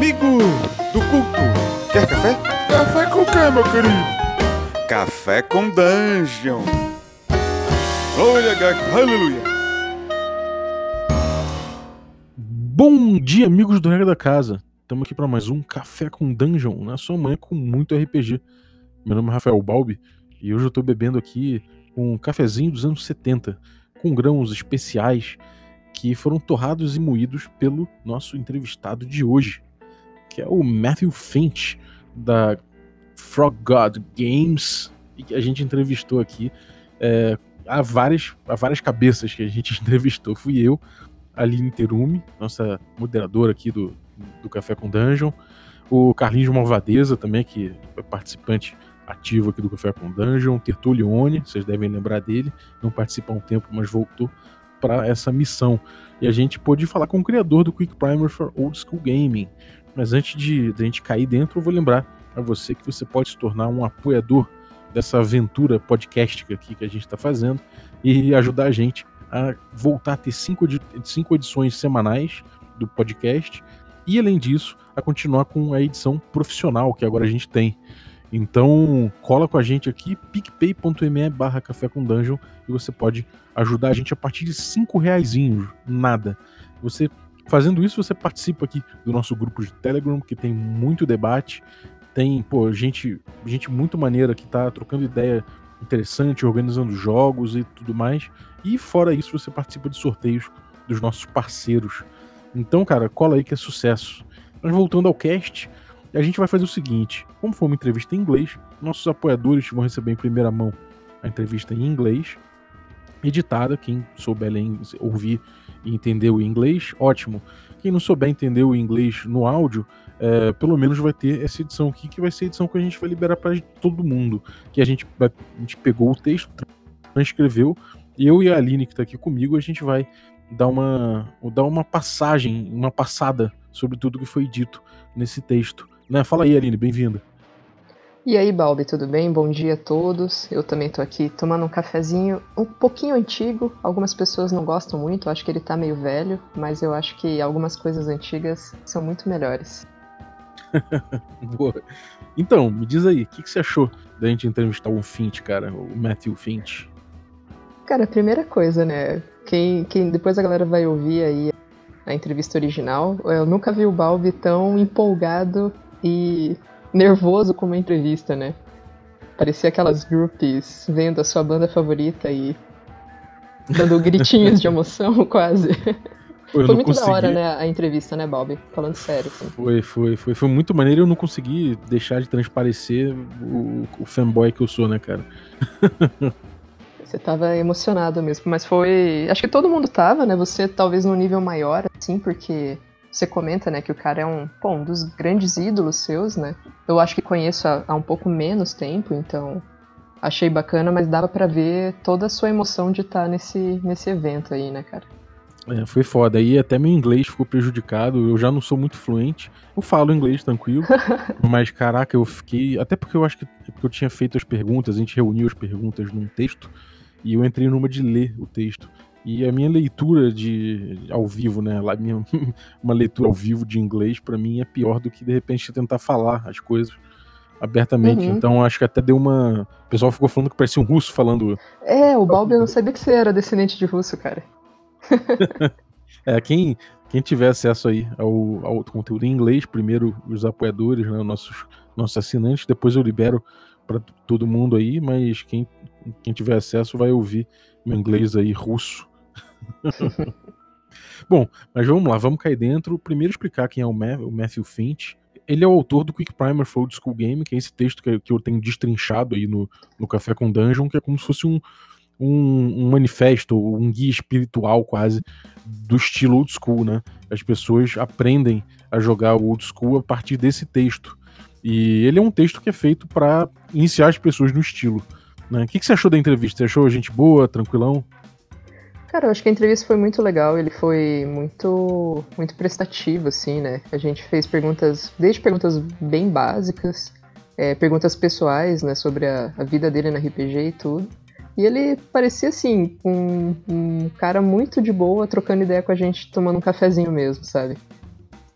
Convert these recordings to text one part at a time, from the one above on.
Amigo do culto, quer café? Café com quê, meu querido? Café com Dungeon. Glória, aleluia. Bom dia, amigos do Regra da Casa. Estamos aqui para mais um Café com Dungeon, na sua manhã com muito RPG. Meu nome é Rafael Balbi e hoje eu estou bebendo aqui um cafezinho dos anos 70, com grãos especiais que foram torrados e moídos pelo nosso entrevistado de hoje, que é o Matthew Finch, da Frog God Games, e que a gente entrevistou aqui. É, há, várias, há várias cabeças que a gente entrevistou. Fui eu, Aline Terumi, nossa moderadora aqui do, do Café com Dungeon, o Carlinhos Malvadeza também, que é participante ativo aqui do Café com Dungeon, Tertulione, vocês devem lembrar dele, não participa há um tempo, mas voltou para essa missão. E a gente pôde falar com o criador do Quick Primer for Old School Gaming. Mas antes de, de a gente cair dentro, eu vou lembrar a você que você pode se tornar um apoiador dessa aventura podcastica aqui que a gente está fazendo e ajudar a gente a voltar a ter cinco, cinco edições semanais do podcast e, além disso, a continuar com a edição profissional que agora a gente tem. Então, cola com a gente aqui, picpay.me barra café com dungeon, e você pode ajudar a gente a partir de cinco reais, nada. Você fazendo isso, você participa aqui do nosso grupo de Telegram, que tem muito debate, tem, pô, gente, gente muito maneira que tá trocando ideia interessante, organizando jogos e tudo mais. E fora isso, você participa de sorteios dos nossos parceiros. Então, cara, cola aí que é sucesso. Mas voltando ao cast, a gente vai fazer o seguinte: como foi uma entrevista em inglês, nossos apoiadores vão receber em primeira mão a entrevista em inglês, editada. Quem souber ouvir e entender o inglês, ótimo. Quem não souber entender o inglês no áudio, é, pelo menos vai ter essa edição aqui, que vai ser a edição que a gente vai liberar para todo mundo. Que a gente, a gente pegou o texto, transcreveu, e eu e a Aline, que está aqui comigo, a gente vai dar uma, dar uma passagem, uma passada sobre tudo que foi dito nesse texto. Né? Fala aí, Aline, bem-vinda. E aí, Balbi, tudo bem? Bom dia a todos. Eu também tô aqui tomando um cafezinho um pouquinho antigo. Algumas pessoas não gostam muito, acho que ele tá meio velho, mas eu acho que algumas coisas antigas são muito melhores. Boa. Então, me diz aí, o que, que, você achou da gente entrevistar o Finch, cara, o Matthew Finch? Cara, a primeira coisa, né? Quem, quem depois a galera vai ouvir aí a entrevista original, eu nunca vi o Balbi tão empolgado e nervoso como a entrevista, né? Parecia aquelas groupies vendo a sua banda favorita e dando gritinhos de emoção, quase. foi muito consegui... da hora, né, a entrevista, né, Bob? Falando sério. Assim. Foi, foi, foi, foi muito maneiro e eu não consegui deixar de transparecer o, o fanboy que eu sou, né, cara? Você tava emocionado mesmo, mas foi. Acho que todo mundo tava, né? Você talvez num nível maior, assim, porque você comenta, né, que o cara é um, bom, um dos grandes ídolos seus, né? Eu acho que conheço há, há um pouco menos tempo, então achei bacana, mas dava para ver toda a sua emoção de estar tá nesse, nesse evento aí, né, cara? É, foi foda. Aí até meu inglês ficou prejudicado. Eu já não sou muito fluente. Eu falo inglês tranquilo. mas, caraca, eu fiquei. Até porque eu acho que porque eu tinha feito as perguntas, a gente reuniu as perguntas num texto. E eu entrei numa de ler o texto. E a minha leitura de ao vivo, né, minha, uma leitura ao vivo de inglês para mim é pior do que de repente tentar falar as coisas abertamente. Uhum. Então acho que até deu uma, o pessoal ficou falando que parecia um russo falando. É, o Balbi eu não sabia que você era descendente de russo, cara. é, quem quem tiver acesso aí ao, ao conteúdo em inglês, primeiro os apoiadores, né, nossos nossos assinantes, depois eu libero para todo mundo aí, mas quem, quem tiver acesso vai ouvir meu inglês aí russo Bom, mas vamos lá, vamos cair dentro. Primeiro explicar quem é o, Matthew Finch. Ele é o autor do Quick Primer for Old School Game, que é esse texto que, que eu tenho destrinchado aí no, no Café com Dungeon, que é como se fosse um, um, um, manifesto, um guia espiritual quase do estilo old school, né? As pessoas aprendem a jogar o old school a partir desse texto. E ele é um texto que é feito para iniciar as pessoas no estilo. Né? O que, que você achou da entrevista? Você achou gente boa, tranquilão? Cara, eu acho que a entrevista foi muito legal, ele foi muito muito prestativo, assim, né? A gente fez perguntas, desde perguntas bem básicas, é, perguntas pessoais, né, sobre a, a, vida dele na RPG e tudo. E ele parecia, assim, um, um cara muito de boa, trocando ideia com a gente, tomando um cafezinho mesmo, sabe?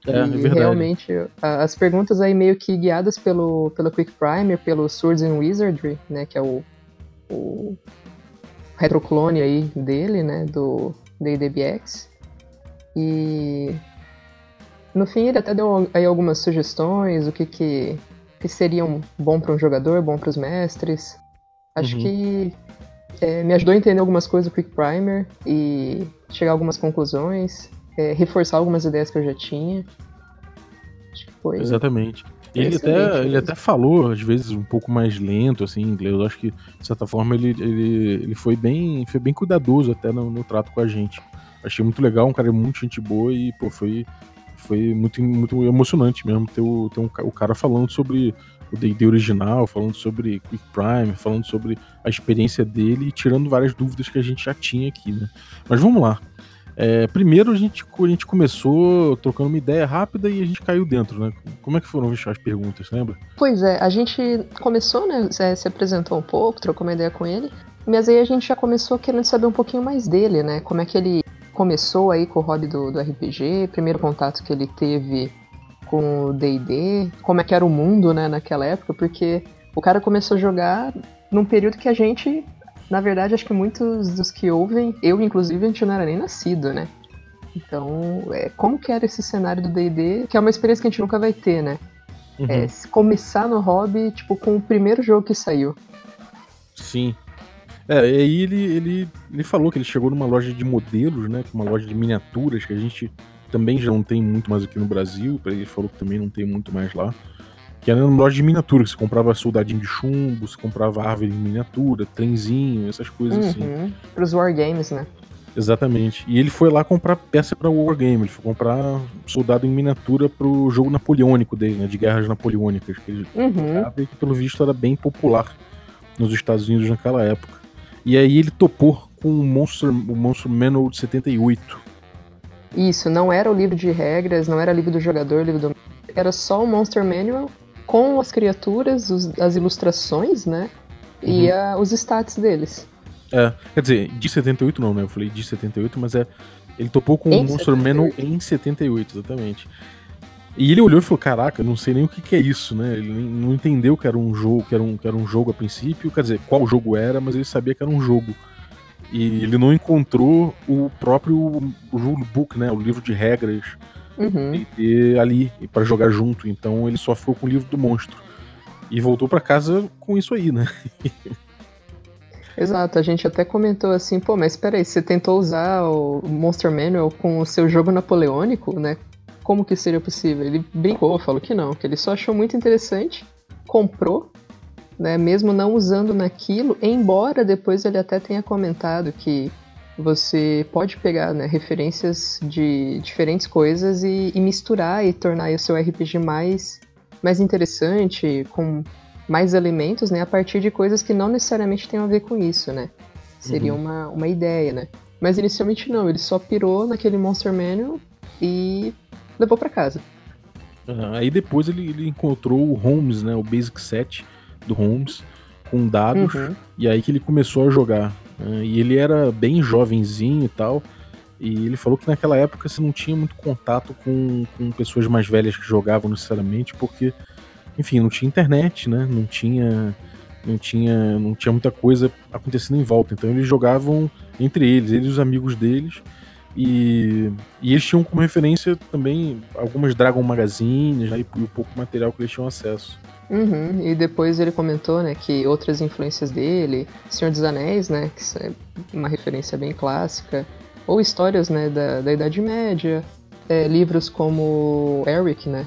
É, e é realmente, as perguntas aí meio que guiadas pelo, pelo Quick Primer, pelo Swords and Wizardry, né, que é o, o retroclone aí dele, né, do DDBX. E no fim ele até deu aí algumas sugestões, o que que, que seria um bom para um jogador, bom para os mestres. Acho uhum. que é, me ajudou a entender algumas coisas do Quick Primer e chegar a algumas conclusões, é, reforçar algumas ideias que eu já tinha. Acho que foi. Exatamente. Ele até, ele até falou, às vezes, um pouco mais lento, assim, em inglês. Eu acho que, de certa forma, ele, ele, ele foi, bem, foi bem cuidadoso até no, no trato com a gente. Achei muito legal, um cara muito gente boa e, pô, foi, foi muito, muito emocionante mesmo ter, o, ter um, o cara falando sobre o D&D original, falando sobre Quick Prime, falando sobre a experiência dele e tirando várias dúvidas que a gente já tinha aqui, né? Mas vamos lá. É, primeiro a gente, a gente começou trocando uma ideia rápida e a gente caiu dentro, né? Como é que foram as perguntas, lembra? Pois é, a gente começou, né? Se apresentou um pouco, trocou uma ideia com ele, mas aí a gente já começou querendo saber um pouquinho mais dele, né? Como é que ele começou aí com o hobby do, do RPG, primeiro contato que ele teve com o D&D, como é que era o mundo, né, naquela época, porque o cara começou a jogar num período que a gente na verdade, acho que muitos dos que ouvem, eu inclusive, a gente não era nem nascido, né? Então, é, como que era esse cenário do D&D, que é uma experiência que a gente nunca vai ter, né? Uhum. É, começar no hobby, tipo, com o primeiro jogo que saiu. Sim. É, e aí ele, ele, ele falou que ele chegou numa loja de modelos, né? Uma loja de miniaturas, que a gente também já não tem muito mais aqui no Brasil. Ele falou que também não tem muito mais lá que era uma loja de miniatura, que você comprava soldadinho de chumbo, você comprava árvore em miniatura, trenzinho, essas coisas assim. uhum. assim. Para os wargames, né? Exatamente. E ele foi lá comprar peça para o Wargame, ele foi comprar soldado em miniatura para o jogo napoleônico dele, né, de guerras napoleônicas, que ele uhum. e que pelo visto era bem popular nos Estados Unidos naquela época. E aí ele topou com o Monster, o Monster Manual de 78. Isso, não era o livro de regras, não era livro do jogador, livro do... Era só o Monster Manual com as criaturas, os, as ilustrações, né? Uhum. E a, os stats deles. É, quer dizer, de 78 não, né? Eu falei de 78, mas é. Ele topou com o Monster Manual em 78, exatamente. E ele olhou e falou: Caraca, não sei nem o que, que, é isso, né? Ele não entendeu que era um jogo, que era um, que era um jogo a princípio, quer dizer, qual jogo era, mas ele sabia que era um jogo. E ele não encontrou o próprio rulebook, né? O livro de regras uhum. e, ali para jogar junto. Então ele só ficou com o livro do monstro. E voltou para casa com isso aí, né? Exato, a gente até comentou assim, pô, mas peraí, você tentou usar o Monster Manual com o seu jogo napoleônico, né? Como que seria possível? Ele brincou, falou que não, que ele só achou muito interessante, comprou, né? Mesmo não usando naquilo, embora depois ele até tenha comentado que você pode pegar né, referências de diferentes coisas e, e, misturar e tornar o seu RPG mais, mais interessante, com mais elementos, né, a partir de coisas que não necessariamente têm a ver com isso, né? Seria uhum. uma, uma ideia, né? Mas inicialmente não, ele só pirou naquele Monster Manual e levou para casa. Uhum. Aí depois ele, ele, encontrou o Holmes, né, o Basic Set do Holmes, com dados, uhum. e aí que ele começou a jogar. Né? E ele era bem jovenzinho e tal. E ele falou que naquela época você não tinha muito contato com, com pessoas mais velhas que jogavam necessariamente, porque, enfim, não tinha internet, né? Não tinha, não tinha, não tinha muita coisa acontecendo em volta. Então eles jogavam entre eles, eles e os amigos deles. E, e eles tinham como referência também algumas Dragon Magazines né, e o pouco material que eles tinham acesso. Uhum, e depois ele comentou, né, que outras influências dele, Senhor dos Anéis, né, que é uma referência bem clássica, ou histórias, né, da, da Idade Média, é, livros como Eric, né.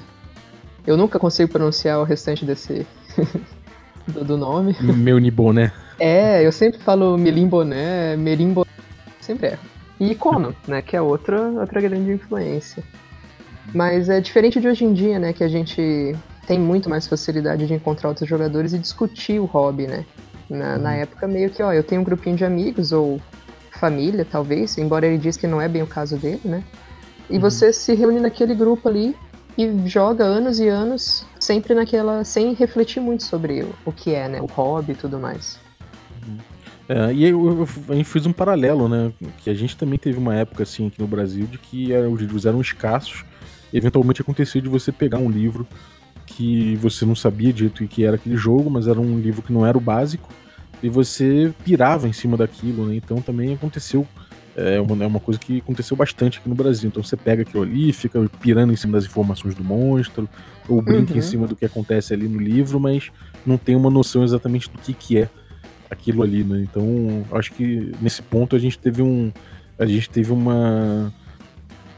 Eu nunca consigo pronunciar o restante desse do, do, nome. Meu Niboné. É, eu sempre falo Melimboné, Merimboné, sempre erro. E Conan, né, que é outra, outra grande influência. Mas é diferente de hoje em dia, né, que a gente tem muito mais facilidade de encontrar outros jogadores e discutir o hobby, né? Na, uhum. na época, meio que, ó, eu tenho um grupinho de amigos ou família, talvez, embora ele diz que não é bem o caso dele, né? E uhum. você se reúne naquele grupo ali e joga anos e anos sempre naquela. sem refletir muito sobre o, o que é, né? O hobby e tudo mais. Uhum. É, e eu, eu, fez um paralelo, né? Que a gente também teve uma época assim aqui no Brasil de que os livros eram escassos eventualmente aconteceu de você pegar um livro que você não sabia direito o que era aquele jogo, mas era um livro que não era o básico, e você pirava em cima daquilo, né? Então também aconteceu. É uma, é uma coisa que aconteceu bastante aqui no Brasil. Então você pega aquilo ali, fica pirando em cima das informações do monstro, ou brinca uhum. em cima do que acontece ali no livro, mas não tem uma noção exatamente do que, que é aquilo ali, né? Então acho que nesse ponto a gente teve um. A gente teve uma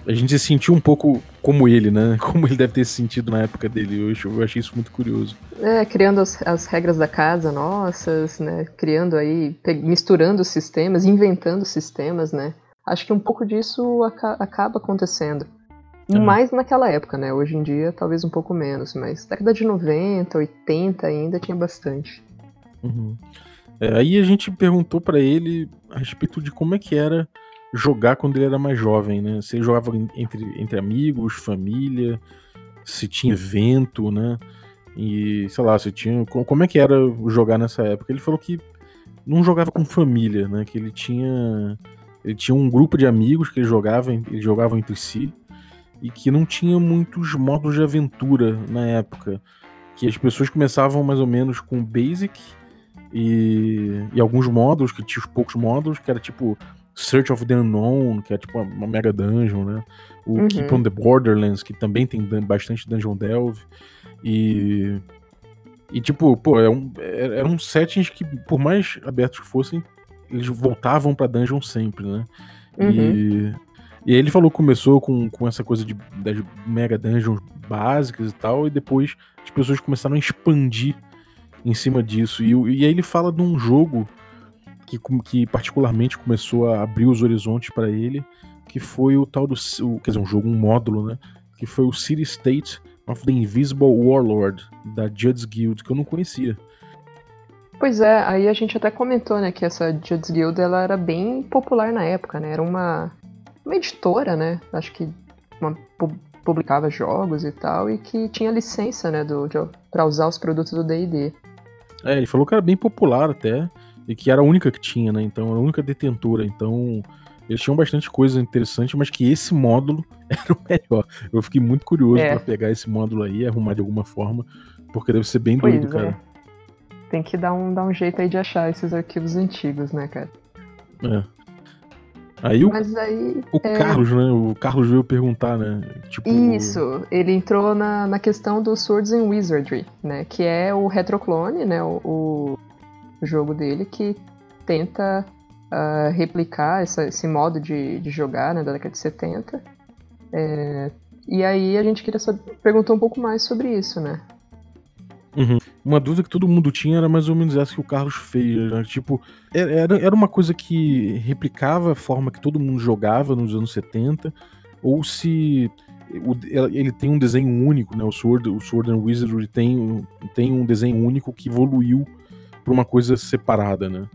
a gente se sentiu um pouco como ele, né? Como ele deve ter se sentido na época dele. Eu, eu achei isso muito curioso. É, criando as, as, regras da casa nossas, né? Criando aí, misturando sistemas, inventando sistemas, né? Acho que um pouco disso aca acaba acontecendo. Uhum. Mais naquela época, né? Hoje em dia, talvez um pouco menos, mas década de 90, 80 ainda tinha bastante. Uhum. É, aí a gente perguntou para ele a respeito de como é que era jogar quando ele era mais jovem, né? Se ele jogava entre, entre amigos, família, se tinha evento, né? E, sei lá, se tinha. Como é que era jogar nessa época? Ele falou que não jogava com família, né? Que ele tinha. Ele tinha um grupo de amigos que ele jogava, jogavam entre si, e que não tinha muitos modos de aventura na época. Que as pessoas começavam mais ou menos com Basic e, e alguns módulos, que tinha os poucos módulos, que era tipo Search of the Unknown, que é tipo uma, mega dungeon, né? O uhum. Keep on the Borderlands, que também tem bastante dungeon delve. E. E tipo, pô, é um, é, eram settings que, por mais abertos que fossem, eles voltavam pra dungeon sempre, né? Uhum. E. E aí ele falou que começou com, com essa coisa de das mega dungeons básicas e tal, e depois as pessoas começaram a expandir em cima disso. E, e aí ele fala de um jogo que, que particularmente começou a abrir os horizontes para ele, que foi o tal do. O, quer dizer, um jogo, um módulo, né? Que foi o City State of the Invisible Warlord, da Judds Guild, que eu não conhecia. Pois é, aí a gente até comentou, né, que essa Judds Guild ela era bem popular na época, né? Era uma, uma editora, né? Acho que uma, publicava jogos e tal, e que tinha licença, né, do, para usar os produtos do D&D. É, ele falou que era bem popular até e que era a única que tinha, né? Então, era a única detentora. Então, eles tinham bastante coisa interessante, mas que esse módulo era o melhor. Eu fiquei muito curioso é. para pegar esse módulo aí, arrumar de alguma forma, porque deve ser bem pois doido, é. cara. Tem que dar um, dar um jeito aí de achar esses arquivos antigos, né, cara? É. Aí o, aí, o é... Carlos, né? O Carlos veio perguntar, né? Tipo... Isso, ele entrou na, na questão do Swords and Wizardry, né? Que é o retroclone, né? O, o jogo dele que tenta uh, replicar essa, esse modo de, de jogar né, da década de 70. É, e aí a gente queria perguntar um pouco mais sobre isso, né? Uhum. Uma dúvida que todo mundo tinha era mais ou menos essa que o Carlos fez. Né? Tipo, era, era uma coisa que replicava a forma que todo mundo jogava nos anos 70, ou se o, ele tem um desenho único, né? O Sword, o Sword and Wizardry tem, tem um desenho único que evoluiu pra uma coisa separada, né?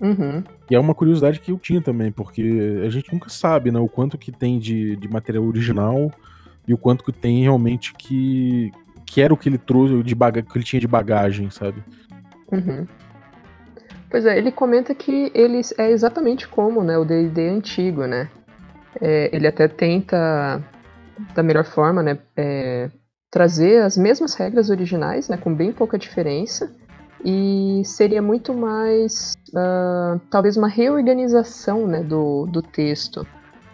Uhum. E é uma curiosidade que eu tinha também, porque a gente nunca sabe, né, o quanto que tem de, de material original e o quanto que tem realmente que, que era o que ele trouxe, de baga que ele tinha de bagagem, sabe? Uhum. Pois é, ele comenta que ele é exatamente como né, o D&D antigo, né? É, ele até tenta, da melhor forma, né, é, trazer as mesmas regras originais, né, com bem pouca diferença, e seria muito mais uh, talvez uma reorganização né, do, do texto.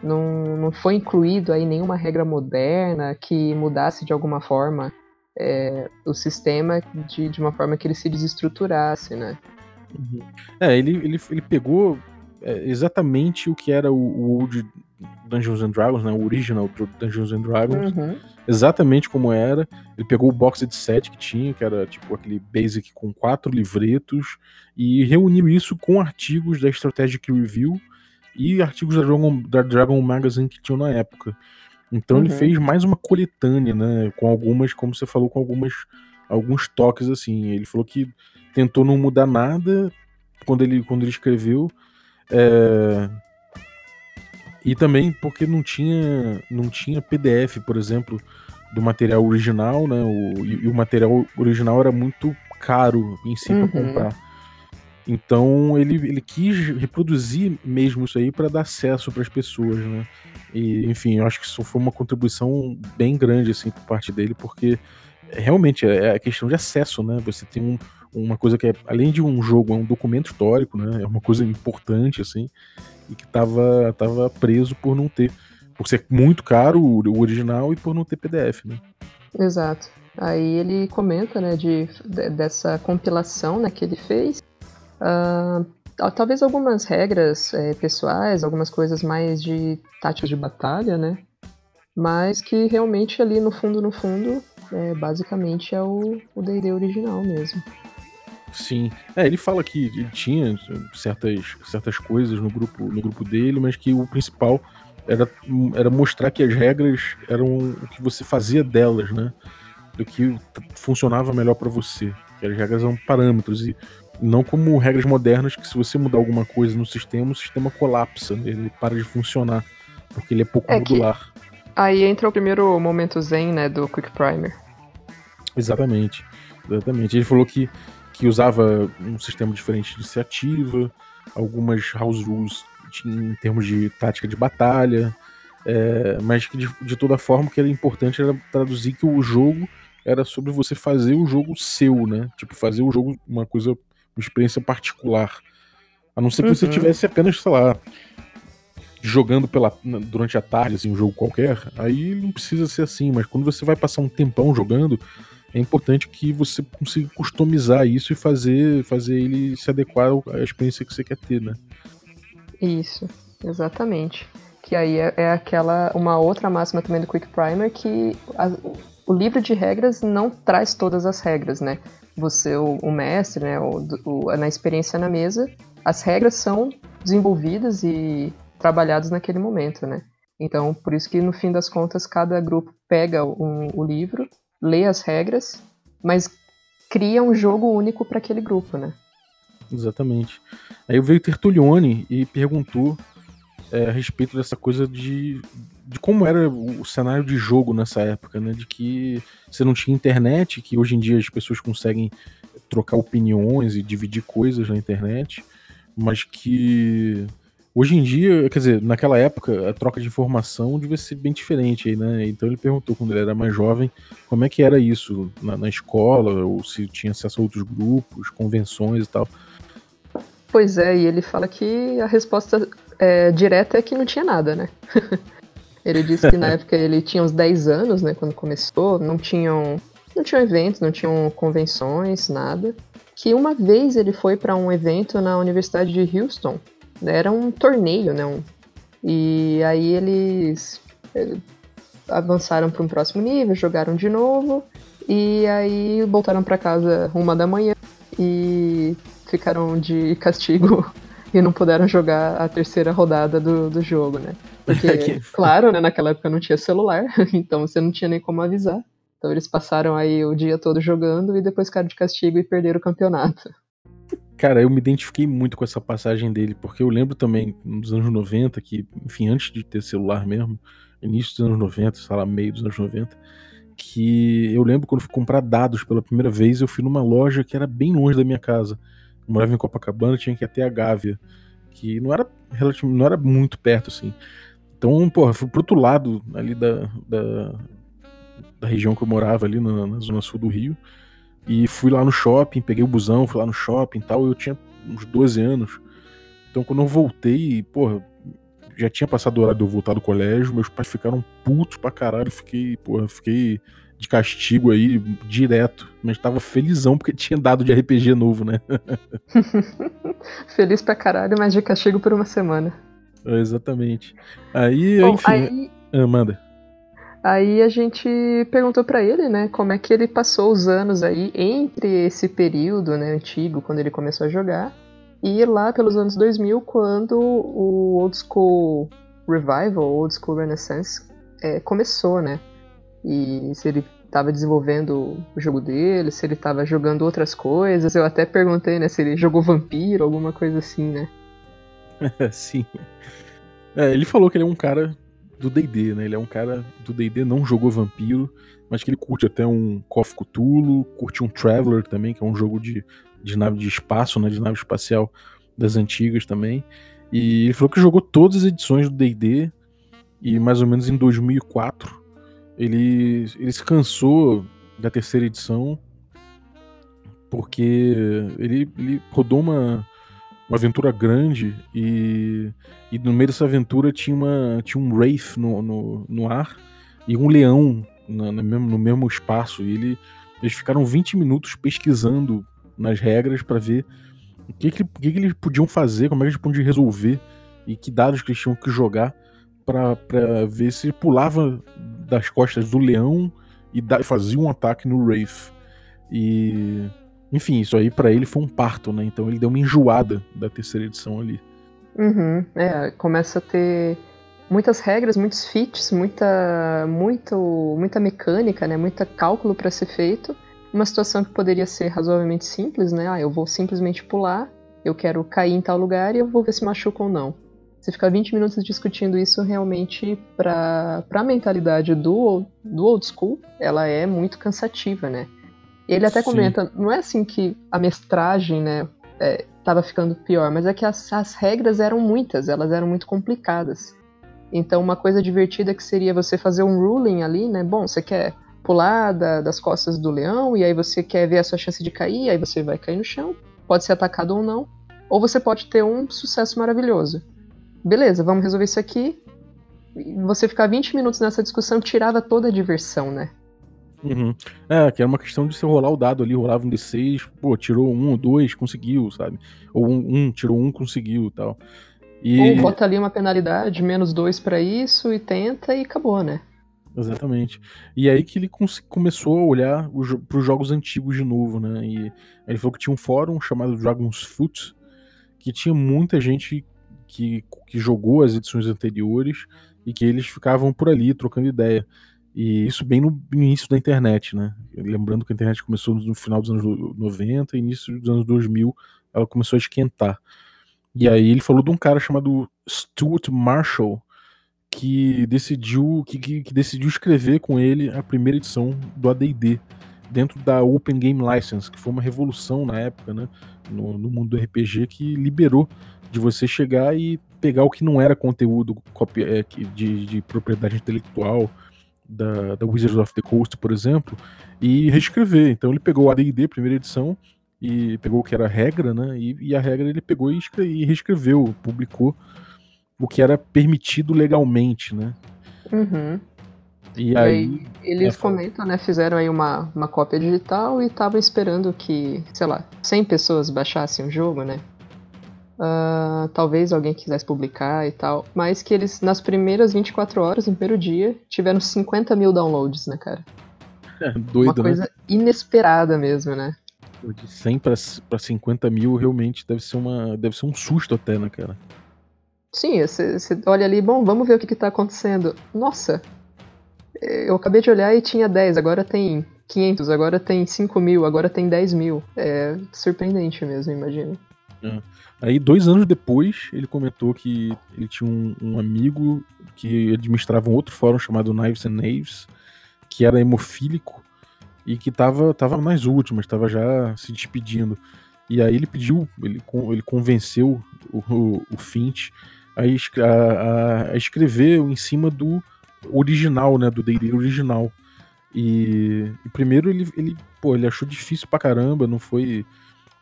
Não, não foi incluído aí nenhuma regra moderna que mudasse de alguma forma é, o sistema de, de uma forma que ele se desestruturasse, né? Uhum. É, ele, ele, ele pegou é, exatamente o que era o, o Old Dungeons and Dragons, né? O original Dungeons and Dragons. Uhum. Exatamente como era. Ele pegou o box de set que tinha, que era tipo aquele basic com quatro livretos, e reuniu isso com artigos da Strategic Review e artigos da Dragon, da Dragon Magazine que tinham na época. Então uhum. ele fez mais uma coletânea, né? Com algumas, como você falou, com algumas alguns toques assim. Ele falou que tentou não mudar nada quando ele, quando ele escreveu. É, e também porque não tinha, não tinha PDF, por exemplo, do material original, né? O, e, o material original era muito caro em si uhum. para comprar. Então ele, ele quis reproduzir mesmo isso aí para dar acesso para as pessoas, né? E, enfim, eu acho que isso foi uma contribuição bem grande assim por parte dele, porque realmente é, é a questão de acesso, né? Você tem um, uma coisa que é, além de um jogo, é um documento histórico, né? É uma coisa importante, assim, e que tava, tava preso por não ter. Por ser muito caro o original e por não ter PDF, né? Exato. Aí ele comenta, né, de, dessa compilação né, que ele fez. Uh, talvez algumas regras é, pessoais, algumas coisas mais de táticas de batalha, né? Mas que realmente ali no fundo, no fundo, é, basicamente é o D&D original mesmo. Sim. É, ele fala que ele tinha certas, certas coisas no grupo, no grupo dele, mas que o principal era, era mostrar que as regras eram o que você fazia delas, né? Do que funcionava melhor para você. Que as regras eram parâmetros e não como regras modernas que se você mudar alguma coisa no sistema, o sistema colapsa, né? ele para de funcionar, porque ele é pouco é modular. Aí entra o primeiro momento zen, né, do Quick Primer. Exatamente. Exatamente. Ele falou que que usava um sistema diferente de iniciativa, algumas house rules em termos de tática de batalha, é, mas que de, de, toda forma o que era importante era traduzir que o jogo era sobre você fazer o jogo seu, né? Tipo, fazer o jogo uma coisa, uma experiência particular. A não ser que uhum. você tivesse apenas, sei lá, jogando pela, durante a tarde, assim, um jogo qualquer, aí não precisa ser assim, mas quando você vai passar um tempão jogando, é importante que você consiga customizar isso e fazer, fazer ele se adequar à experiência que você quer ter, né? Isso, exatamente. Que aí é, é aquela uma outra máxima também do Quick Primer que a, o livro de regras não traz todas as regras, né? Você, o, o mestre, né, o, o, na experiência na mesa, as regras são desenvolvidas e trabalhadas naquele momento, né? Então, por isso que no fim das contas cada grupo pega um, o livro lê as regras, mas cria um jogo único para aquele grupo, né? Exatamente. Aí veio Tertulione e perguntou é, a respeito dessa coisa de, de como era o cenário de jogo nessa época, né? De que você não tinha internet, que hoje em dia as pessoas conseguem trocar opiniões e dividir coisas na internet, mas que Hoje em dia, quer dizer, naquela época, a troca de informação devia ser bem diferente aí, né? Então ele perguntou quando ele era mais jovem como é que era isso na, na escola, ou se tinha acesso a outros grupos, convenções e tal. Pois é, e ele fala que a resposta é, direta é que não tinha nada, né? ele disse que na época ele tinha uns 10 anos, né, quando começou, não tinham, não tinham eventos, não tinham convenções, nada. Que uma vez ele foi para um evento na Universidade de Houston, era um torneio, né? Um, e aí eles, avançaram para um próximo nível, jogaram de novo e aí voltaram para casa uma da manhã e ficaram de castigo e não puderam jogar a terceira rodada do, do jogo, né? Porque, claro, né, naquela época não tinha celular, então você não tinha nem como avisar. Então eles passaram aí o dia todo jogando e depois ficaram de castigo e perderam o campeonato. Cara, eu me identifiquei muito com essa passagem dele, porque eu lembro também nos anos 90, que, enfim, antes de ter celular mesmo, início dos anos 90, sei lá, meio dos anos 90, que eu lembro quando fui comprar dados pela primeira vez, eu fui numa loja que era bem longe da minha casa. Eu morava em Copacabana, tinha que ir até a Gávea, que não era não era muito perto, assim. Então, porra, fui pro outro lado ali da, da, da região que eu morava, ali na, na zona sul do Rio, e fui lá no shopping, peguei o busão, fui lá no shopping e tal. Eu tinha uns 12 anos. Então quando eu voltei, porra, já tinha passado a hora de eu voltar do colégio, meus pais ficaram putos pra caralho. Fiquei, porra, fiquei de castigo aí direto. Mas tava felizão porque tinha dado de RPG novo, né? Feliz pra caralho, mas de castigo por uma semana. É, exatamente. Aí, Bom, enfim. Aí... Ah, manda. Aí a gente perguntou para ele, né, como é que ele passou os anos aí entre esse período, né, antigo, quando ele começou a jogar, e lá pelos anos 2000, quando o Old School Revival, Old School Renaissance, é, começou, né? E se ele estava desenvolvendo o jogo dele, se ele estava jogando outras coisas. Eu até perguntei, né, se ele jogou Vampiro, alguma coisa assim, né? Sim. É, ele falou que ele é um cara do D&D, né? Ele é um cara do D&D, não jogou Vampiro, mas que ele curte até um Coffee Cthulhu, curte um Traveler também, que é um jogo de, de nave de espaço, né, de nave espacial das antigas também. E ele falou que jogou todas as edições do D&D e mais ou menos em 2004 ele, ele se cansou da terceira edição porque ele, ele rodou uma, uma aventura grande e, e no meio dessa aventura tinha, uma, tinha um Wraith no, no, no ar e um leão no, mesmo, no mesmo espaço. E ele, eles ficaram 20 minutos pesquisando nas regras para ver o que, que, que, que, eles podiam fazer, como é que eles podiam resolver e que dados que eles tinham que jogar para ver se pulava das costas do leão e da, fazia um ataque no Wraith. E enfim, isso aí para ele foi um parto, né? Então ele deu uma enjoada da terceira edição ali. Uhum, é, começa a ter muitas regras, muitos feats, muita, muito, muita mecânica, né? Muita cálculo para ser feito. Uma situação que poderia ser razoavelmente simples, né? Ah, eu vou simplesmente pular, eu quero cair em tal lugar e eu vou ver se machuca ou não. Você ficar 20 minutos discutindo isso realmente para a mentalidade do, do old school, ela é muito cansativa, né? Ele até Sim. comenta, não é assim que a mestragem, né, estava é, ficando pior, mas é que as, as regras eram muitas, elas eram muito complicadas. Então, uma coisa divertida que seria você fazer um ruling ali, né? Bom, você quer pular da, das costas do leão e aí você quer ver a sua chance de cair, aí você vai cair no chão, pode ser atacado ou não, ou você pode ter um sucesso maravilhoso. Beleza, vamos resolver isso aqui. Você ficar 20 minutos nessa discussão tirava toda a diversão, né? Uhum. É, que era uma questão de você rolar o dado ali, rolava um D6, pô, tirou um ou dois, conseguiu, sabe? Ou um, um tirou um, conseguiu tal. E... Ou bota ali uma penalidade, menos dois para isso, e tenta e acabou, né? Exatamente. E aí que ele começou a olhar para os jogos antigos de novo, né? E ele falou que tinha um fórum chamado Dragon's Foot, que tinha muita gente que, que jogou as edições anteriores e que eles ficavam por ali trocando ideia. E isso bem no início da internet, né? Lembrando que a internet começou no final dos anos 90, início dos anos 2000, ela começou a esquentar. E aí ele falou de um cara chamado Stuart Marshall, que decidiu que, que, que decidiu escrever com ele a primeira edição do AD&D dentro da Open Game License, que foi uma revolução na época, né, no, no, mundo do RPG, que liberou de você chegar e pegar o que não era conteúdo é, de, de propriedade intelectual, da, da Wizards of the Coast, por exemplo, e reescrever. Então ele pegou a AD&D, primeira edição, e pegou o que era regra, né? E, e a regra ele pegou e, e, reescreveu, publicou o que era permitido legalmente, né? Uhum. E, e, aí, aí eles é, comentam, né? Fizeram aí uma, uma cópia digital e estavam esperando que, sei lá, 100 pessoas baixassem o jogo, né? Uh, talvez alguém quisesse publicar e tal, mas que eles, nas primeiras 24 horas, no primeiro dia, tiveram 50 mil downloads, né, cara? É, doido, Uma coisa né? inesperada mesmo, né? De 100 para 50 mil, realmente deve ser, uma, deve ser um susto até, né, cara? Sim, você, olha ali, bom, vamos ver o que, que tá acontecendo. Nossa, eu acabei de olhar e tinha 10, agora tem 500, agora tem 5 mil, agora tem 10 mil. É surpreendente mesmo, imagino. É. Aí, dois anos depois, ele comentou que ele tinha um, um, amigo que administrava um outro fórum chamado Knives and Knaves, que era hemofílico e que tava, tava nas últimas, tava já se despedindo. E aí ele pediu, ele, ele convenceu o, o, o Finch a, a, a, escrever em cima do original, né, do D&D original. E, e, primeiro ele, ele, pô, ele achou difícil pra caramba, não foi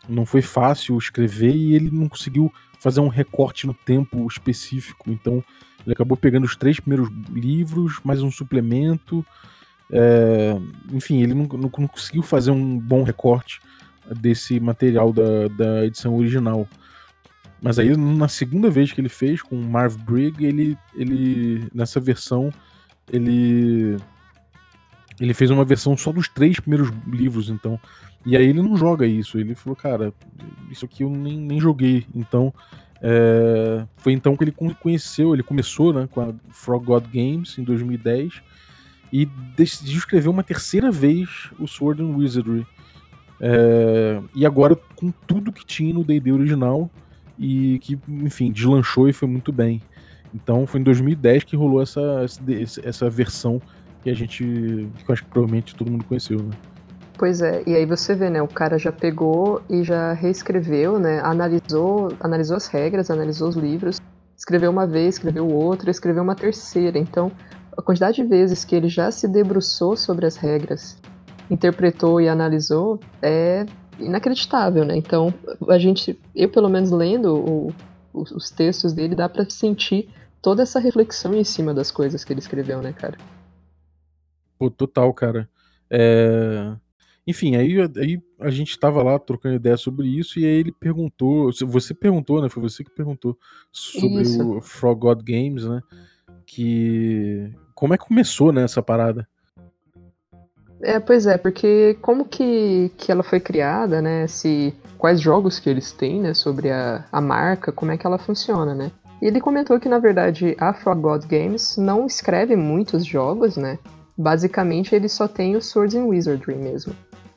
não foi fácil escrever e ele não conseguiu fazer um recorte no tempo específico. Então ele acabou pegando os três primeiros livros, mais um suplemento. É, enfim, ele não, não, não, conseguiu fazer um bom recorte desse material da, da edição original. Mas aí, na segunda vez que ele fez com Marv Brigg, ele, ele nessa versão, ele ele fez uma versão só dos três primeiros livros, então e aí ele não joga isso. Ele falou, cara, isso aqui eu nem, nem joguei. Então, é, foi então que ele conheceu, ele começou né, com a Frog God Games em 2010 e decidiu escrever uma terceira vez o Sword and Wizardry. É, e agora com tudo que tinha no D&D original e que, enfim, deslanchou e foi muito bem. Então foi em 2010 que rolou essa, essa versão que a gente, que eu acho que provavelmente todo mundo conheceu, né? Pois é, e aí você vê, né, o cara já pegou e já reescreveu, né, analisou, analisou as regras, analisou os livros, escreveu uma vez, escreveu outra, escreveu uma terceira. Então, a quantidade de vezes que ele já se debruçou sobre as regras, interpretou e analisou é inacreditável, né? Então, a gente, eu pelo menos lendo o, os textos dele, dá para sentir toda essa reflexão em cima das coisas que ele escreveu, né, cara? Pô, total, cara. É... Enfim, aí, aí a gente tava lá trocando ideia sobre isso e aí ele perguntou, você perguntou, né? Foi você que perguntou sobre isso. o Frog God Games, né? Que como é que começou né, essa parada? É, pois é, porque como que, que ela foi criada, né? Se, quais jogos que eles têm, né? Sobre a, a marca, como é que ela funciona, né? E ele comentou que, na verdade, a Frog God Games não escreve muitos jogos, né? Basicamente, ele só tem o Swords and Wizardry mesmo.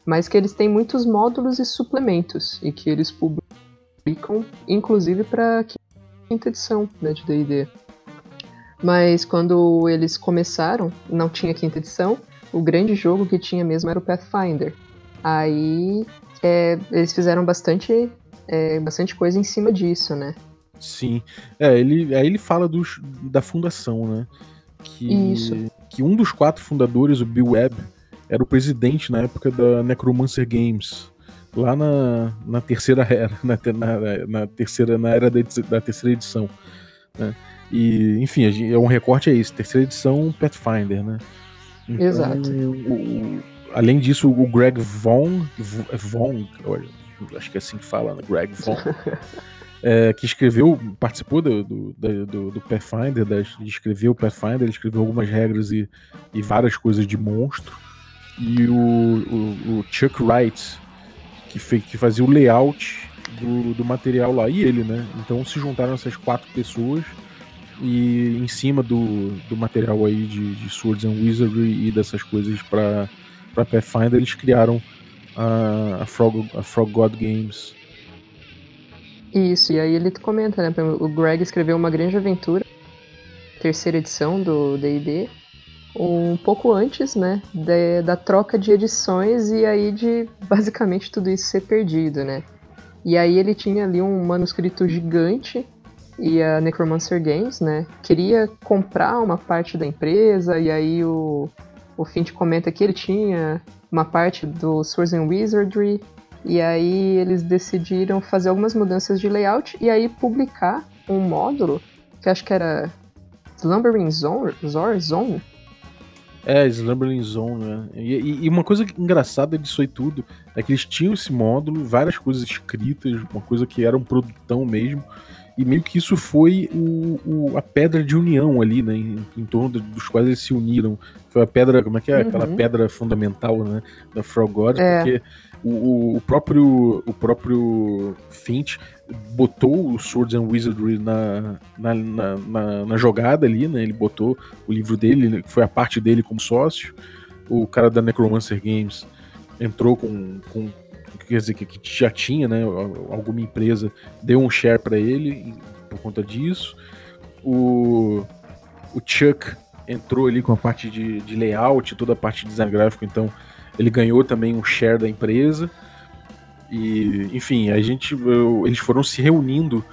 Mas que eles têm muitos módulos e suplementos, e que eles publicam, inclusive, para quinta edição né, de D&D. Mas quando eles começaram, não tinha quinta edição, o grande jogo que tinha mesmo era o Pathfinder. Aí é, eles fizeram bastante, é, bastante coisa em cima disso, né? Sim. É, ele, aí ele fala dos, da fundação, né? Que, Isso. que um dos quatro fundadores, o Bill Webb, era o presidente na época da Necromancer Games. Lá na, na terceira era, na, na, na terceira, na era da, da terceira edição. Né? E, enfim, é um recorte é isso, terceira edição Pathfinder, né? Então, Exato. O, o, além disso, o Greg Vaughn, Vaughn acho que é assim que fala, né? Greg Vaughn, é, que escreveu, participou do, do, do, do Pathfinder, da, escreveu o Pathfinder, ele escreveu algumas regras e, e várias coisas de monstro. E o, o, o Chuck Wright, que, fez, que fazia o layout do, do material lá, e ele, né? Então se juntaram essas quatro pessoas e em cima do, do material aí de, de Swords and Wizardry e dessas coisas para Pathfinder, eles criaram a, a, Frog, a Frog God Games. Isso, e aí ele comenta, né? O Greg escreveu uma grande aventura, terceira edição do D&D, um pouco antes, né, de, da troca de edições e aí de basicamente tudo isso ser perdido, né? E aí ele tinha ali um manuscrito gigante e a Necromancer Games, né, queria comprar uma parte da empresa, e aí o, o Fint comenta que ele tinha uma parte do Swords and Wizardry, e aí eles decidiram fazer algumas mudanças de layout e aí publicar um módulo que acho que era Slumbering Zone, Zor, Zone? É, Slumbering Zone, né? E, e, uma coisa engraçada disso aí tudo é que eles tinham esse módulo, várias coisas escritas, uma coisa que era um produtão mesmo, e meio que isso foi o, o, a pedra de união ali, né? Em, em, torno dos quais eles se uniram. Foi a pedra, como é que é? Uhum. Aquela pedra fundamental, né? Da Frog God, é. porque o, próprio o próprio Finch botou o Swords and Wizardry na, na, na, na, na jogada ali, né? Ele botou o livro dele, foi a parte dele como sócio. O cara da Necromancer Games entrou com, com quer dizer, que, já tinha, né, alguma empresa deu um share para ele por conta disso. O, o Chuck entrou ali com a parte de, de layout, toda a parte de design gráfico, então ele ganhou também um share da empresa. E, enfim, a gente, eu, eles foram se reunindo